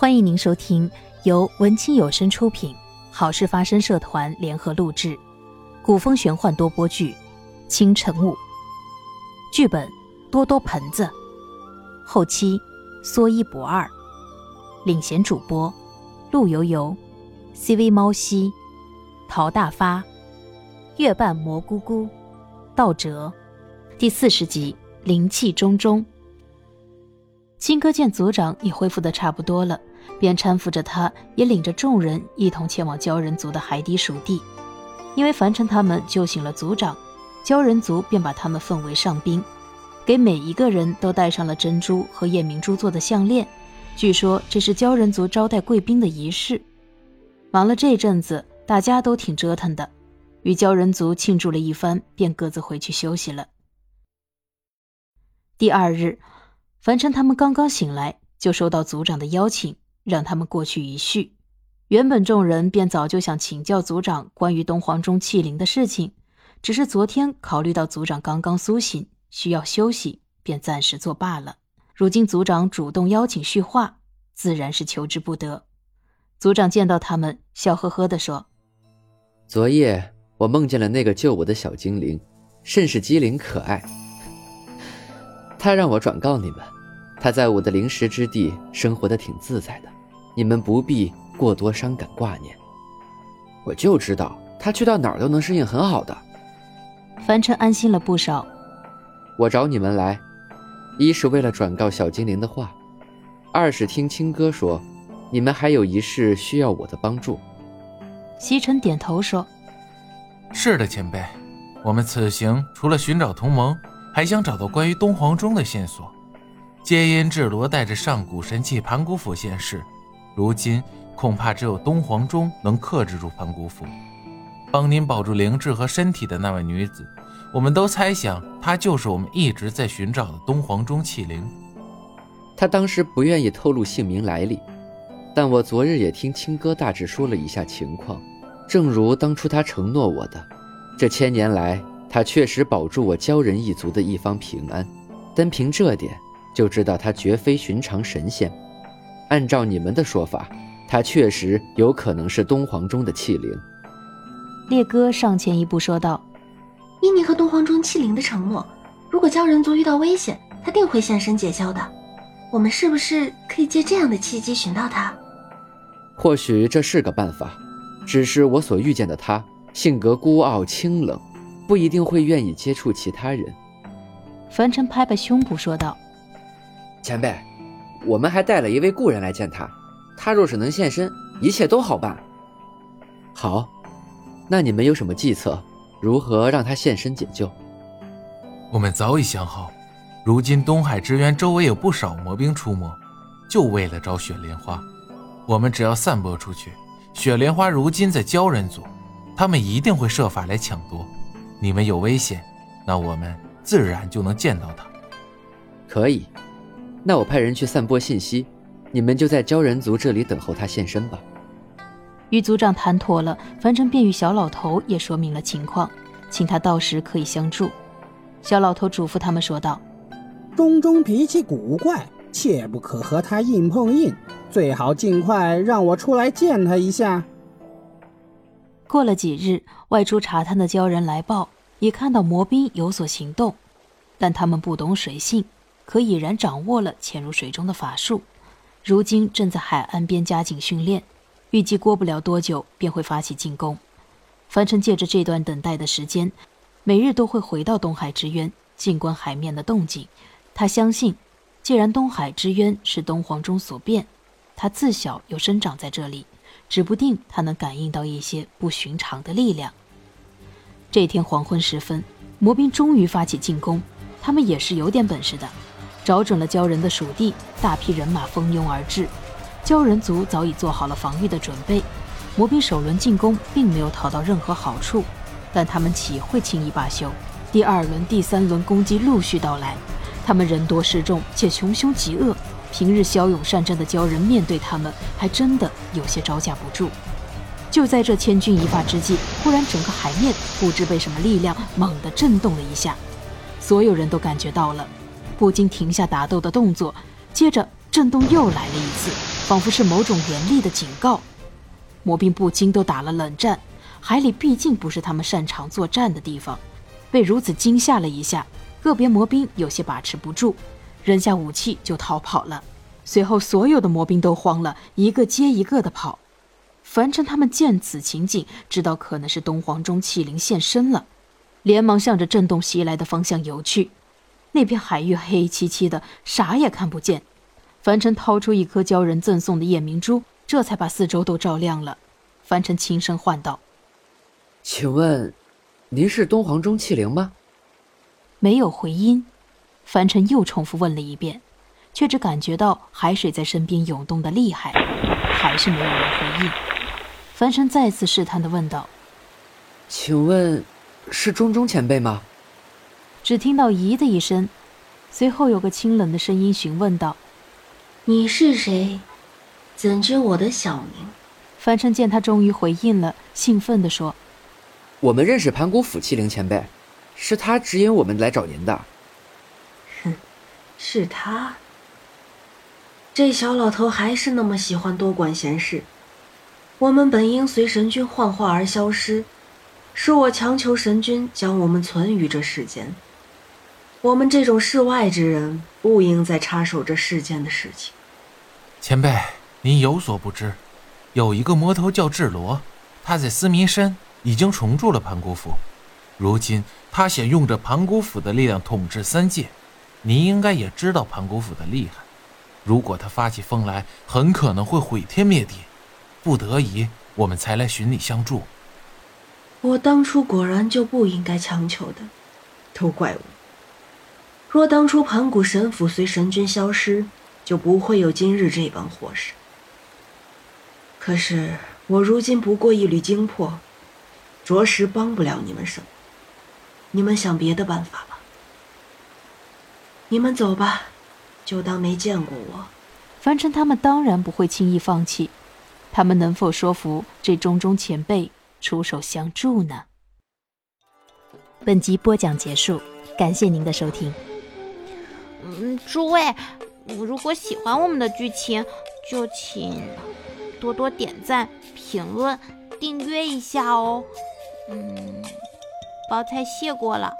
欢迎您收听由文清有声出品、好事发生社团联合录制、古风玄幻多播剧《清晨雾》，剧本多多盆子，后期说一不二，领衔主播陆游游、CV 猫西、陶大发、月半蘑菇菇、道哲，第四十集灵气中中。青哥见族长已恢复的差不多了。便搀扶着他，也领着众人一同前往鲛人族的海底属地。因为樊城他们救醒了族长，鲛人族便把他们奉为上宾，给每一个人都戴上了珍珠和夜明珠做的项链。据说这是鲛人族招待贵宾的仪式。忙了这阵子，大家都挺折腾的，与鲛人族庆祝了一番，便各自回去休息了。第二日，樊城他们刚刚醒来，就收到族长的邀请。让他们过去一叙。原本众人便早就想请教族长关于东皇钟器灵的事情，只是昨天考虑到族长刚刚苏醒，需要休息，便暂时作罢了。如今族长主动邀请叙话，自然是求之不得。族长见到他们，笑呵呵地说：“昨夜我梦见了那个救我的小精灵，甚是机灵可爱。他让我转告你们，他在我的灵石之地生活的挺自在的。”你们不必过多伤感挂念，我就知道他去到哪儿都能适应很好的。凡尘安心了不少。我找你们来，一是为了转告小精灵的话，二是听青哥说，你们还有一事需要我的帮助。西尘点头说：“是的，前辈，我们此行除了寻找同盟，还想找到关于东皇钟的线索。皆因智罗带着上古神器盘古斧现世。”如今恐怕只有东皇钟能克制住盘古斧，帮您保住灵智和身体的那位女子，我们都猜想她就是我们一直在寻找的东皇钟器灵。她当时不愿意透露姓名来历，但我昨日也听青哥大致说了一下情况，正如当初他承诺我的，这千年来他确实保住我鲛人一族的一方平安，单凭这点就知道他绝非寻常神仙。按照你们的说法，他确实有可能是东皇钟的器灵。烈哥上前一步说道：“依你和东皇钟器灵的承诺，如果鲛人族遇到危险，他定会现身解救的。我们是不是可以借这样的契机寻到他？或许这是个办法，只是我所遇见的他性格孤傲清冷，不一定会愿意接触其他人。”凡尘拍拍胸脯说道：“前辈。”我们还带了一位故人来见他，他若是能现身，一切都好办。好，那你们有什么计策，如何让他现身解救？我们早已想好，如今东海之渊周围有不少魔兵出没，就为了找雪莲花。我们只要散播出去，雪莲花如今在鲛人族，他们一定会设法来抢夺。你们有危险，那我们自然就能见到他。可以。那我派人去散播信息，你们就在鲛人族这里等候他现身吧。与族长谈妥了，樊城便与小老头也说明了情况，请他到时可以相助。小老头嘱咐他们说道：“钟钟脾气古怪，切不可和他硬碰硬，最好尽快让我出来见他一下。”过了几日，外出查探的鲛人来报，也看到魔兵有所行动，但他们不懂水性。可已然掌握了潜入水中的法术，如今正在海岸边加紧训练，预计过不了多久便会发起进攻。樊城借着这段等待的时间，每日都会回到东海之渊，静观海面的动静。他相信，既然东海之渊是东皇钟所变，他自小又生长在这里，指不定他能感应到一些不寻常的力量。这天黄昏时分，魔兵终于发起进攻，他们也是有点本事的。找准了鲛人的属地，大批人马蜂拥而至。鲛人族早已做好了防御的准备，魔兵首轮进攻并没有讨到任何好处，但他们岂会轻易罢休？第二轮、第三轮攻击陆续到来，他们人多势众且穷凶极恶，平日骁勇善战的鲛人面对他们，还真的有些招架不住。就在这千钧一发之际，忽然整个海面不知被什么力量猛地震动了一下，所有人都感觉到了。不禁停下打斗的动作，接着震动又来了一次，仿佛是某种严厉的警告。魔兵不禁都打了冷战，海里毕竟不是他们擅长作战的地方，被如此惊吓了一下，个别魔兵有些把持不住，扔下武器就逃跑了。随后，所有的魔兵都慌了，一个接一个的跑。凡尘他们见此情景，知道可能是东皇钟气灵现身了，连忙向着震动袭来的方向游去。那片海域黑漆漆的，啥也看不见。凡尘掏出一颗鲛人赠送的夜明珠，这才把四周都照亮了。凡尘轻声唤道：“请问，您是东皇钟气灵吗？”没有回音。凡尘又重复问了一遍，却只感觉到海水在身边涌动的厉害，还是没有人回应。凡尘再次试探的问道：“请问，是钟钟前辈吗？”只听到“咦”的一声，随后有个清冷的声音询问道：“你是谁？怎知我的小名？”凡尘见他终于回应了，兴奋地说：“我们认识盘古府气灵前辈，是他指引我们来找您的。”哼，是他。这小老头还是那么喜欢多管闲事。我们本应随神君幻化而消失，是我强求神君将我们存于这世间。我们这种世外之人，不应再插手这世间的事情。前辈，您有所不知，有一个魔头叫智罗，他在思明山已经重铸了盘古府，如今他想用着盘古府的力量统治三界。您应该也知道盘古府的厉害，如果他发起疯来，很可能会毁天灭地。不得已，我们才来寻你相助。我当初果然就不应该强求的，都怪我。若当初盘古神府随神君消失，就不会有今日这般祸事。可是我如今不过一缕精魄，着实帮不了你们什么。你们想别的办法吧。你们走吧，就当没见过我。凡尘他们当然不会轻易放弃，他们能否说服这中中前辈出手相助呢？本集播讲结束，感谢您的收听。嗯，诸位，如果喜欢我们的剧情，就请多多点赞、评论、订阅一下哦。嗯，包菜谢过了。